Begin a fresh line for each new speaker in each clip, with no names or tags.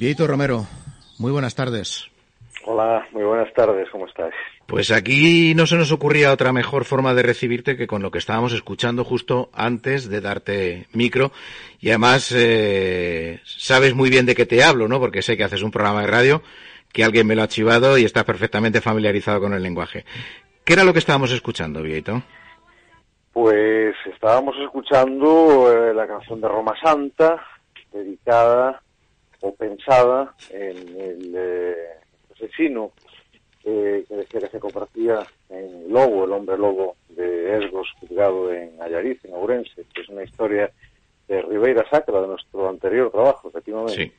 Vieito Romero, muy buenas tardes.
Hola, muy buenas tardes, ¿cómo estás?
Pues aquí no se nos ocurría otra mejor forma de recibirte que con lo que estábamos escuchando justo antes de darte micro. Y además eh, sabes muy bien de qué te hablo, ¿no? Porque sé que haces un programa de radio, que alguien me lo ha chivado y estás perfectamente familiarizado con el lenguaje. ¿Qué era lo que estábamos escuchando, Vieito?
Pues estábamos escuchando eh, la canción de Roma Santa, dedicada o pensada en el eh, asesino eh, que decía que se compartía en Lobo, el hombre lobo de Esgos, juzgado en Ayariz, en Ourense, que es una historia de Ribeira Sacra, de nuestro anterior trabajo, efectivamente.
Sí.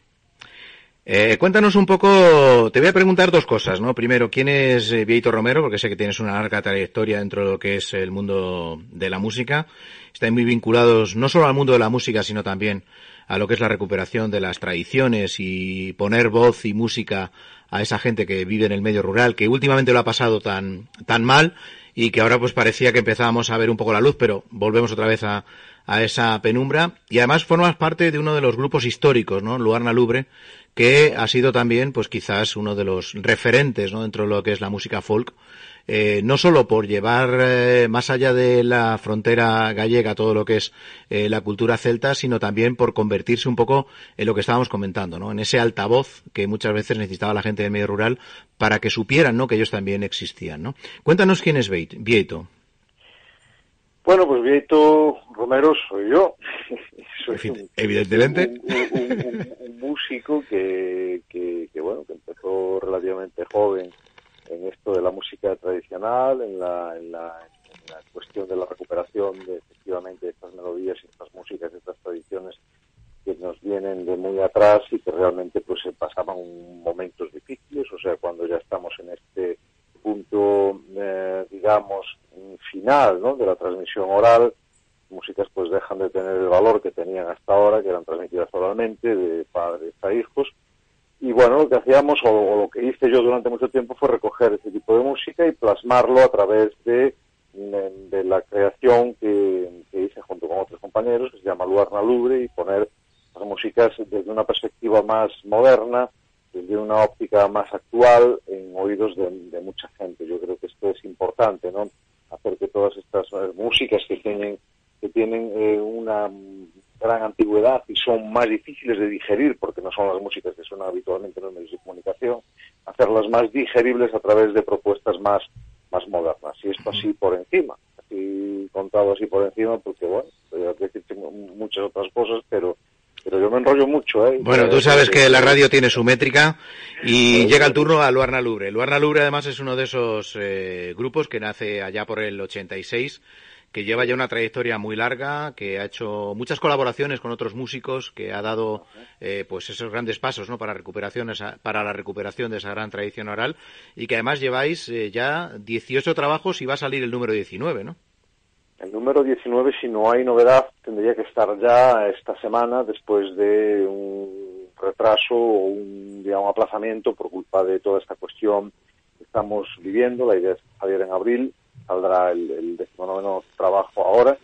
Eh, cuéntanos un poco, te voy a preguntar dos cosas, ¿no? Primero, ¿quién es eh, Vieito Romero? Porque sé que tienes una larga trayectoria dentro de lo que es el mundo de la música. Estáis muy vinculados no solo al mundo de la música, sino también a lo que es la recuperación de las tradiciones y poner voz y música a esa gente que vive en el medio rural, que últimamente lo ha pasado tan, tan mal y que ahora pues parecía que empezábamos a ver un poco la luz, pero volvemos otra vez a, a esa penumbra. Y además formas parte de uno de los grupos históricos, ¿no? Luarna Lubre, que ha sido también, pues quizás uno de los referentes, ¿no? Dentro de lo que es la música folk, eh, no solo por llevar eh, más allá de la frontera gallega todo lo que es eh, la cultura celta, sino también por convertirse un poco en lo que estábamos comentando, ¿no? En ese altavoz que muchas veces necesitaba la gente del medio rural para que supieran, ¿no? Que ellos también existían, ¿no? Cuéntanos quién es Vieito.
Bueno, pues Vieito Romero soy yo. soy un,
Evidentemente.
Un, un, un músico que, que, que, bueno, que empezó relativamente joven en esto de la música tradicional, en la, en la, en la cuestión de la recuperación de efectivamente estas melodías y estas músicas, estas tradiciones que nos vienen de muy atrás y que realmente pues se pasaban momentos difíciles, o sea, cuando ya estamos en este punto, eh, digamos, final ¿no? de la transmisión oral, músicas pues dejan de tener el valor que tenían hasta ahora, que eran transmitidas oralmente de padres a hijos. Y bueno, lo que o, lo que hice yo durante mucho tiempo, fue recoger ese tipo de música y plasmarlo a través de, de la creación que, hice junto con otros compañeros, que se llama Luarna Lubre, y poner las músicas desde una perspectiva más moderna, desde una óptica más actual, en oídos de, de mucha gente. Yo creo que esto es importante, ¿no? Hacer que todas estas músicas que tienen que tienen eh, una gran antigüedad y son más difíciles de digerir porque no son las músicas que suenan habitualmente en los medios de comunicación, hacerlas más digeribles a través de propuestas más, más modernas. Y esto así por encima, así contado así por encima, porque bueno, podría decirte muchas otras cosas, pero pero yo me enrollo mucho, ¿eh?
Bueno, tú sabes que la radio tiene su métrica y llega el turno a Luarna Lubre. Luarna Lubre además es uno de esos eh, grupos que nace allá por el 86 que lleva ya una trayectoria muy larga, que ha hecho muchas colaboraciones con otros músicos, que ha dado eh, pues esos grandes pasos ¿no? para, recuperación, esa, para la recuperación de esa gran tradición oral y que además lleváis eh, ya 18 trabajos y va a salir el número 19, ¿no?
El número 19, si no hay novedad, tendría que estar ya esta semana después de un retraso o un digamos, aplazamiento por culpa de toda esta cuestión que estamos viviendo. La idea es salir en abril, saldrá el, el 19 trabajo ahora.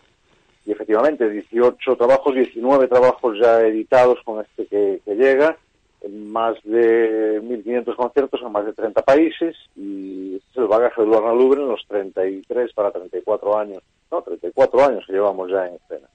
Y efectivamente, 18 trabajos, 19 trabajos ya editados con este que, llega, en más de 1.500 conciertos en más de 30 países y este es el bagaje de Luarna Lubre en los 33 para 34 años, no, 34 años que llevamos ya en escena.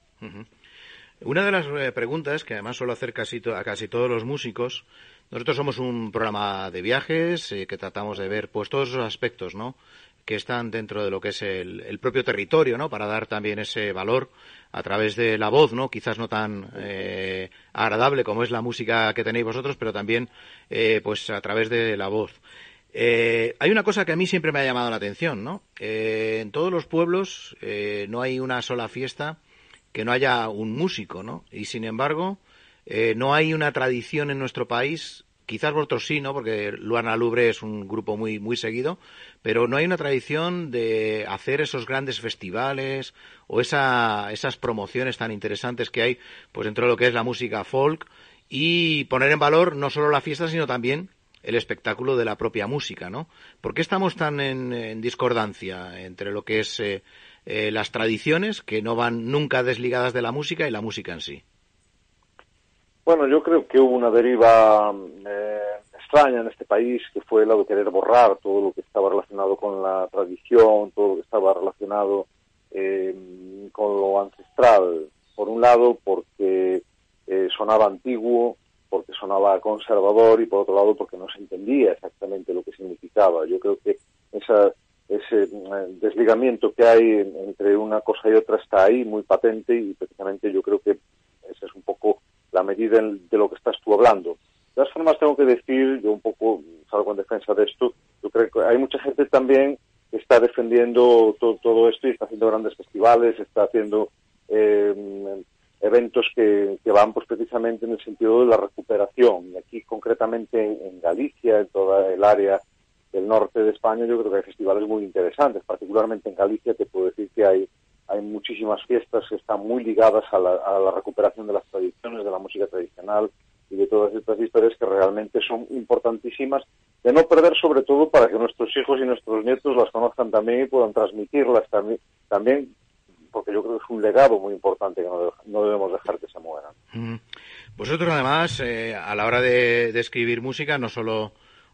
Una de las eh, preguntas que además suelo hacer casi a casi todos los músicos, nosotros somos un programa de viajes eh, que tratamos de ver pues todos esos aspectos, ¿no? Que están dentro de lo que es el, propio territorio, ¿no? Para dar también ese valor a través de la voz, ¿no? Quizás no tan eh, agradable como es la música que tenéis vosotros, pero también, eh, pues a través de la voz. Eh, hay una cosa que a mí siempre me ha llamado la atención, ¿no? Eh, en todos los pueblos eh, no hay una sola fiesta que no haya un músico, ¿no? Y sin embargo, no hay una tradición en nuestro país, quizás vosotros sí, ¿no? Porque Luana Lubre es un grupo muy, muy seguido, pero no hay una tradición de hacer esos grandes festivales o esa, esas promociones tan interesantes que hay, pues dentro de lo que es la música folk y poner en valor no solo la fiesta, sino también el espectáculo de la propia música, ¿no? ¿Por qué estamos tan en, discordancia entre lo que es eh, eh, las tradiciones, que no van nunca desligadas de la música, y la música en sí?
Bueno, yo creo que hubo una deriva eh, extraña en este país, que fue la de querer borrar todo lo que estaba relacionado con la tradición, todo lo que estaba relacionado con lo ancestral. Por un lado, porque sonaba antiguo, porque sonaba conservador y por otro lado porque no se entendía exactamente lo que significaba. Yo creo que esa, ese eh, desligamiento que hay entre una cosa y otra está ahí muy patente y precisamente yo creo que esa es un poco la medida de lo que estás tú hablando. De todas formas tengo que decir, yo un poco salgo en defensa de esto, yo creo que hay mucha gente también que está defendiendo todo, todo esto y está haciendo grandes festivales, está haciendo eh, eventos que, van pues precisamente en el sentido de la recuperación. Y aquí concretamente en, Galicia, en toda el área del norte de España, yo creo que hay festivales muy interesantes. Particularmente en Galicia te puedo decir que hay, hay muchísimas fiestas que están muy ligadas a la, recuperación de las tradiciones, de la música tradicional y de todas estas historias que realmente son importantísimas de no perder sobre todo para que nuestros hijos y nuestros nietos las conozcan también y puedan transmitirlas también, porque yo creo que es un legado muy importante que no, debemos dejar que se mueran.
Vosotros, además, eh, a la hora de, escribir música, no solo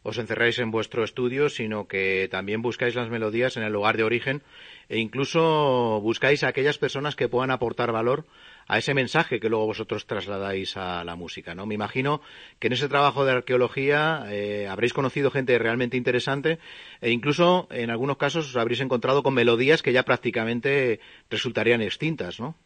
os encerráis en vuestro estudio, sino que también buscáis las melodías en el lugar de origen e incluso buscáis a aquellas personas que puedan aportar valor a ese mensaje que luego vosotros trasladáis a la música, ¿no? Me imagino que en ese trabajo de arqueología eh, habréis conocido gente realmente interesante e incluso en algunos casos os habréis encontrado con melodías que ya prácticamente resultarían extintas, ¿no?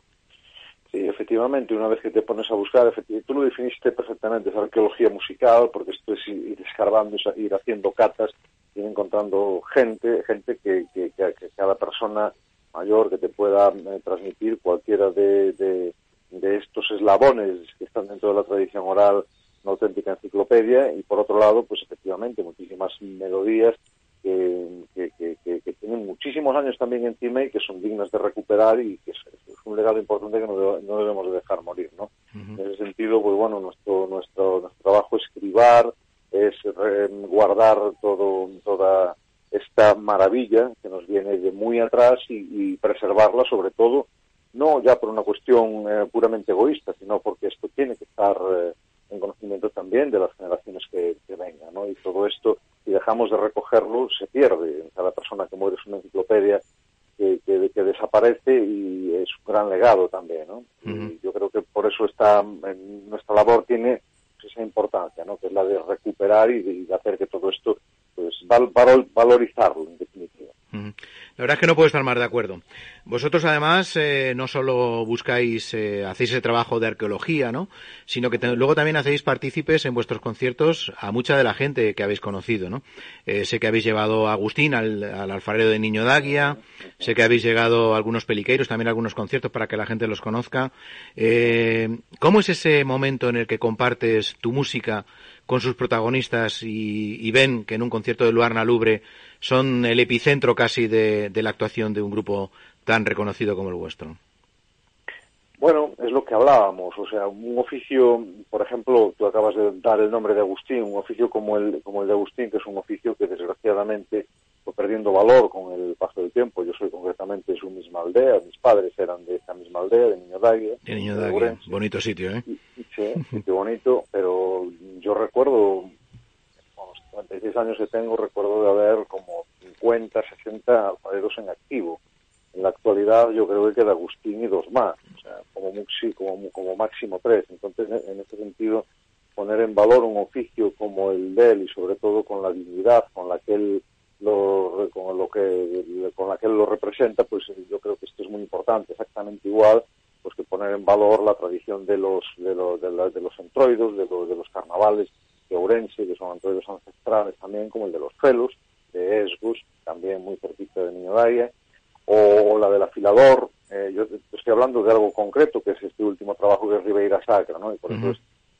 Sí, efectivamente, una vez que te pones a buscar, tú lo definiste perfectamente, es arqueología musical, porque esto es ir escarbando, ir haciendo catas, ir encontrando gente, gente que, que cada persona mayor que te pueda eh, transmitir cualquiera de, de, estos eslabones que están dentro de la tradición oral, una auténtica enciclopedia, y por otro lado, pues efectivamente, muchísimas melodías que, que, tienen muchísimos años también encima y que son dignas de recuperar y que es, un legado importante que no, no debemos de dejar morir, ¿no? En ese sentido, pues bueno, nuestro, nuestro, nuestro trabajo es escribar, es guardar todo, toda esta maravilla que nos viene de muy atrás y, preservarla sobre todo, no ya por una cuestión eh, puramente egoísta, sino porque esto tiene que estar eh, en conocimiento también de las generaciones que, vengan, ¿no? Y todo esto, si dejamos de recogerlo, se pierde. Cada persona que muere es una enciclopedia que, que, desaparece y es un gran legado también, ¿no? Y yo creo que por eso está, nuestra labor tiene esa importancia, ¿no? Que es la de recuperar y de hacer que todo esto pues valorizarlo en definitiva.
La verdad es que no puedo estar más de acuerdo. Vosotros, además, eh, no solo buscáis, eh, hacéis ese trabajo de arqueología, ¿no? Sino que luego también hacéis partícipes en vuestros conciertos a mucha de la gente que habéis conocido, ¿no? Eh, sé que habéis llevado a Agustín al, alfarero de Niño Daguia, sé que habéis llegado a algunos peliqueiros, también a algunos conciertos para que la gente los conozca. ¿Cómo es ese momento en el que compartes tu música con sus protagonistas y, ven que en un concierto de Luarna Lubre son el epicentro casi de, la actuación de un grupo tan reconocido como el vuestro?
Bueno, es lo que hablábamos, o sea, un oficio, por ejemplo, tú acabas de dar el nombre de Agustín, un oficio como el, como el de Agustín, que es un oficio que desgraciadamente fue perdiendo valor con el paso del tiempo. Yo soy concretamente de su misma aldea, mis padres eran de esa misma aldea, de Niño Daguia.
De Niño Daguia, bonito sitio, ¿eh?
Sí, sitio bonito, pero yo recuerdo, con los 36 años que tengo, recuerdo de haber como 50, 60 alfareros en activo. En la actualidad yo creo que queda Agustín y dos más, o sea, como, como, como máximo tres. Entonces, en ese sentido, poner en valor un oficio como el de él y sobre todo con la dignidad con la que él lo, con lo que con la que él lo representa, pues yo creo que esto es muy importante, exactamente igual pues que poner en valor la tradición de los de los de, los entroidos, de los de los carnavales de Ourense, que son antroidos ancestrales también, como el de los Felos, de Esgus, también muy cerquita de Niño o la del afilador, eh, yo estoy hablando de algo concreto, que es este último trabajo de Ribeira Sacra, ¿no? Y por eso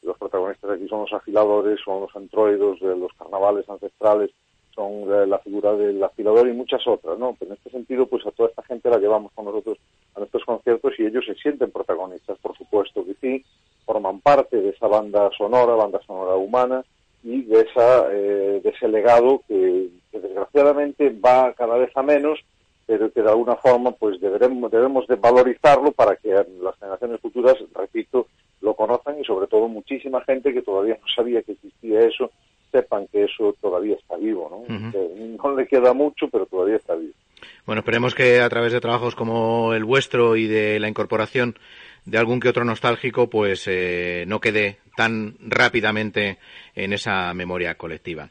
los protagonistas aquí son los afiladores, son los antroidos de los carnavales ancestrales, son la figura del afilador y muchas otras, ¿no? Pero en este sentido, pues a toda esta gente la llevamos con nosotros a nuestros conciertos y ellos se sienten protagonistas, por supuesto que sí, forman parte de esa banda sonora, banda sonora humana y de esa eh, de ese legado que, desgraciadamente va cada vez a menos, pero que de alguna forma pues deberemos, debemos de valorizarlo para que las generaciones futuras, repito, lo conozcan y sobre todo muchísima gente que todavía no sabía que existía eso, sepan que eso todavía está vivo, ¿no? no le queda mucho, pero todavía está vivo.
Bueno, esperemos que a través de trabajos como el vuestro y de la incorporación de algún que otro nostálgico, pues eh, no quede tan rápidamente en esa memoria colectiva.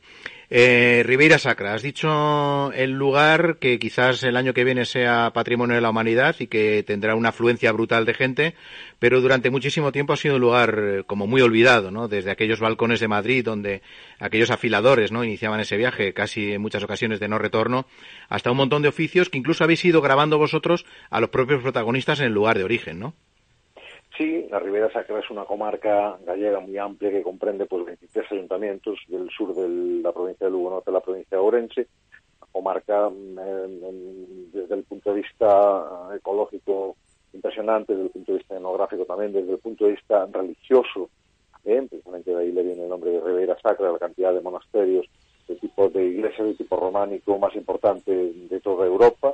Eh, Ribeira Sacra, has dicho el lugar que quizás el año que viene sea patrimonio de la humanidad y que tendrá una afluencia brutal de gente, pero durante muchísimo tiempo ha sido un lugar eh, como muy olvidado, ¿no? Desde aquellos balcones de Madrid donde aquellos afiladores, ¿no? Iniciaban ese viaje casi en muchas ocasiones de no retorno, hasta un montón de oficios que incluso habéis ido grabando vosotros a los propios protagonistas en el lugar de origen, ¿no?
Sí, la Ribera Sacra es una comarca gallega muy amplia que comprende pues 23 ayuntamientos del sur de la provincia de Lugo Norte, la provincia de Orense, comarca mm, desde el punto de vista ecológico impresionante, desde el punto de vista etnográfico también, desde el punto de vista religioso, ¿eh? precisamente de ahí le viene el nombre de Ribera Sacra, la cantidad de monasterios de tipo de iglesias de tipo románico más importante de toda Europa,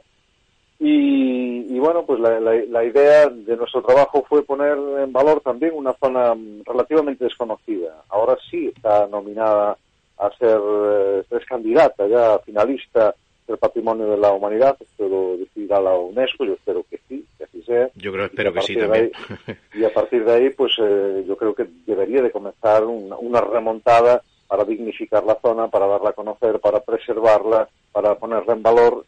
y, bueno, pues la, idea de nuestro trabajo fue poner en valor también una zona relativamente desconocida. Ahora sí está nominada a ser, eh, es candidata ya finalista del Patrimonio de la Humanidad, esto lo decidirá la UNESCO, yo espero que sí, que así sea.
Yo creo, espero que sí también.
y a partir de ahí, pues eh, yo creo que debería de comenzar una, una remontada para dignificar la zona, para darla a conocer, para preservarla, para ponerla en valor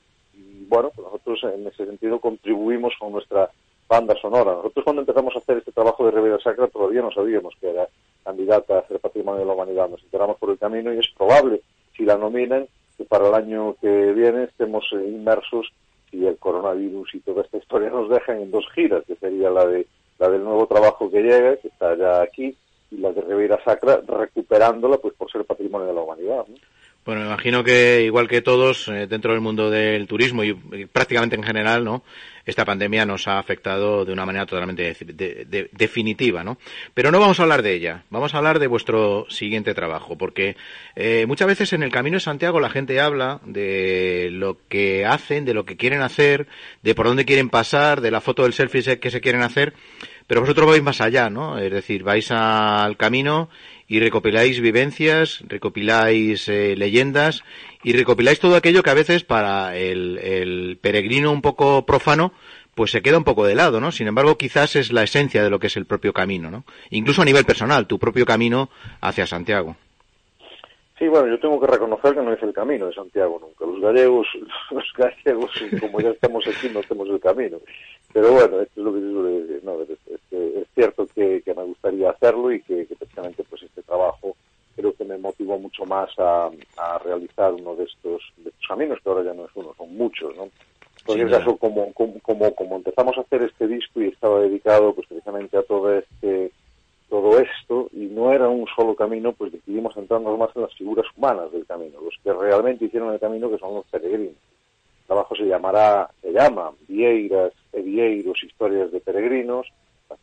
bueno, pues nosotros en ese sentido contribuimos con nuestra banda sonora. Nosotros cuando empezamos a hacer este trabajo de Ribera Sacra todavía no sabíamos que era candidata a ser Patrimonio de la Humanidad. Nos enteramos por el camino y es probable, si la nominan, que para el año que viene estemos eh, inmersos, si el coronavirus y toda esta historia nos dejan en dos giras, que sería la de la del nuevo trabajo que llega, que está ya aquí, y la de Ribera Sacra, recuperándola pues por ser Patrimonio de la Humanidad.
Bueno, me imagino que igual que todos eh, dentro del mundo del turismo y, prácticamente en general, ¿no? Esta pandemia nos ha afectado de una manera totalmente definitiva, ¿no? Pero no vamos a hablar de ella, vamos a hablar de vuestro siguiente trabajo, porque eh, muchas veces en el Camino de Santiago la gente habla de lo que hacen, de lo que quieren hacer, de por dónde quieren pasar, de la foto del selfie que se quieren hacer, pero vosotros vais más allá, ¿no? Es decir, vais al camino y recopiláis vivencias, recopiláis eh, leyendas y recopiláis todo aquello que a veces para el, peregrino un poco profano pues se queda un poco de lado, ¿no? Sin embargo, quizás es la esencia de lo que es el propio camino, ¿no? Incluso a nivel personal, tu propio camino hacia Santiago.
Sí, bueno, yo tengo que reconocer que no es el camino de Santiago nunca. Los gallegos, los gallegos, como ya estamos aquí, no hacemos el camino. Pero bueno, esto es lo que yo no, es, es, cierto que, me gustaría hacerlo y que, precisamente pues este trabajo creo que me motivó mucho más a, realizar uno de estos, de estos caminos, que ahora ya no es uno, son muchos, ¿no? En cualquier caso, como, como, como, empezamos a hacer este disco y estaba dedicado pues precisamente a todo este todo esto y no era un solo camino, pues decidimos centrarnos más en las figuras humanas del camino, los que realmente hicieron el camino, que son los peregrinos. El trabajo se llamará, se llama Vieiras Vieiros, historias de peregrinos,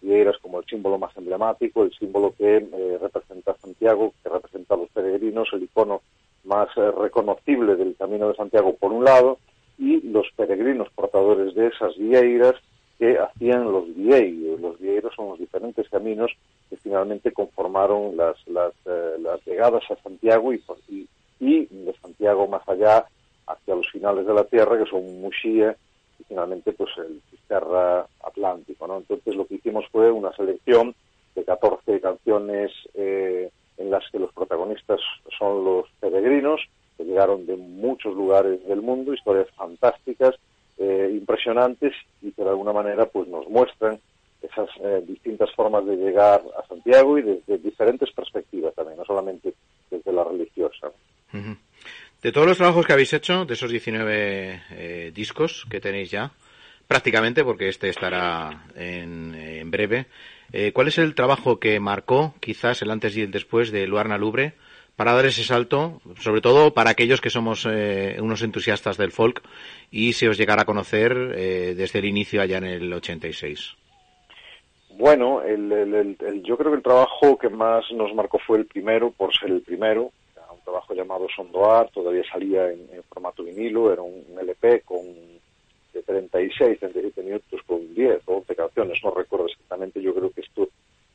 vieiras como el símbolo más emblemático, el símbolo que eh, representa Santiago, que representa a los peregrinos, el icono más eh, reconocible del Camino de Santiago por un lado, y los peregrinos portadores de esas vieiras que hacían los vieiros. Los vieiros son los diferentes caminos que finalmente conformaron las, las, eh, las llegadas a Santiago y, y, y, de Santiago más allá hacia los finales de la Tierra, que son Muxía y finalmente pues el Cisterra Atlántico. ¿no? Entonces lo que hicimos fue una selección de 14 canciones eh, en las que los protagonistas son los peregrinos, que llegaron de muchos lugares del mundo, historias fantásticas, eh, impresionantes y que de alguna manera pues nos muestran esas eh, distintas formas de llegar a Santiago y desde diferentes perspectivas también, no solamente desde tutela religiosa.
De todos los trabajos que habéis hecho, de esos 19 eh, discos que tenéis ya, prácticamente, porque este estará en, breve, eh, ¿cuál es el trabajo que marcó quizás el antes y el después de Luarna Lubre para dar ese salto, sobre todo para aquellos que somos eh, unos entusiastas del folk y se os llegara a conocer eh, desde el inicio allá en el 86?
Bueno, el, el, yo creo que el trabajo que más nos marcó fue el primero, por ser el primero, trabajo llamado Sondoar, todavía salía en, formato vinilo, era un, LP con de 36, 37 minutos con 10 o 11 canciones, no recuerdo exactamente, yo creo que esto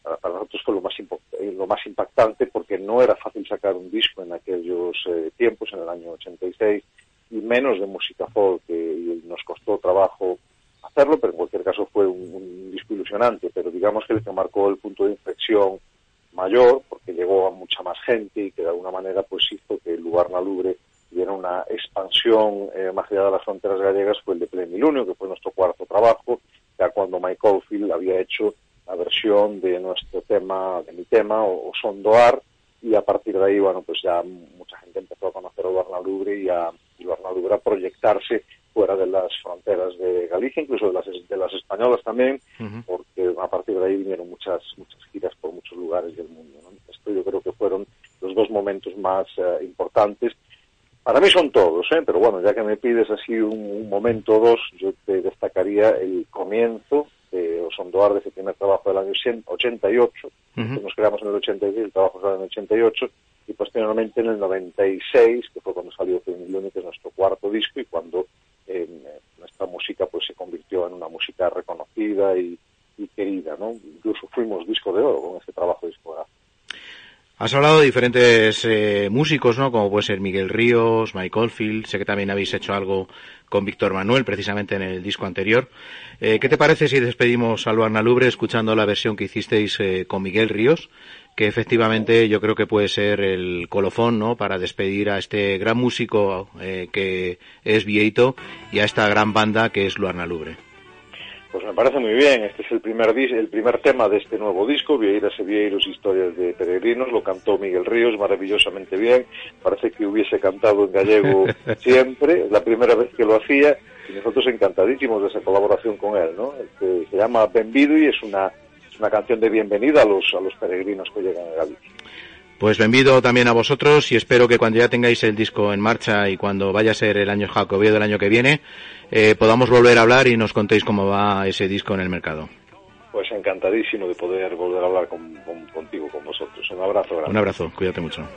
para nosotros fue lo más, eh, lo más impactante porque no era fácil sacar un disco en aquellos eh, tiempos, en el año 86, y menos de música folk, y nos costó trabajo hacerlo, pero en cualquier caso fue un, un, disco ilusionante, pero digamos que el que marcó el punto de inflexión mayor, mucha más gente y que de alguna manera pues hizo que el lugar Nalubre diera una expansión eh, más allá de las fronteras gallegas, fue el de Plenilunio, que fue nuestro cuarto trabajo, ya cuando Mike Oldfield había hecho la versión de nuestro tema, de mi tema, o, o Sondoar, y a partir de ahí, bueno, pues ya mucha gente empezó a conocer a Lubre y a, y Lubre a proyectarse fuera de las fronteras de Galicia, incluso de las, de las españolas también, uh -huh. porque a partir de ahí vinieron muchas muchas giras por muchos lugares del mundo. ¿no? Esto yo creo que fueron los dos momentos más uh, importantes. Para mí son todos, ¿eh? pero bueno, ya que me pides así un, un momento o dos, yo te destacaría el comienzo de Osondoar, de ese primer trabajo del año 88, uh -huh. que nos creamos en el 86, el trabajo salió en el 88, y posteriormente en el 96, que fue cuando salió Femiluni, que es nuestro cuarto disco, y cuando eh, nuestra música pues se convirtió en una música reconocida y, y querida, ¿no? Incluso fuimos disco de oro con este trabajo discográfico.
Has hablado de diferentes eh, músicos, ¿no? Como puede ser Miguel Ríos, Mike Oldfield. Sé que también habéis hecho algo con Víctor Manuel, precisamente en el disco anterior. Eh, ¿Qué te parece si despedimos a Luarna Lubre escuchando la versión que hicisteis eh, con Miguel Ríos? Que efectivamente yo creo que puede ser el colofón, ¿no? Para despedir a este gran músico eh, que es Vieito y a esta gran banda que es Luarna Lubre.
Pues me parece muy bien. Este es el primer dis el primer tema de este nuevo disco, Vieiras e Vieiros, Historias de Peregrinos. Lo cantó Miguel Ríos maravillosamente bien. Parece que hubiese cantado en gallego siempre. Es la primera vez que lo hacía y nosotros encantadísimos de esa colaboración con él, ¿no? Este, se llama Benvido y es una, es una canción de bienvenida a los, a los peregrinos que llegan a Galicia.
Pues bienvenido también a vosotros y espero que cuando ya tengáis el disco en marcha y cuando vaya a ser el año jacobeo del año que viene, eh, podamos volver a hablar y nos contéis cómo va ese disco en el mercado.
Pues encantadísimo de poder volver a hablar con, con, contigo, con vosotros. Un abrazo grande.
Un abrazo, cuídate mucho.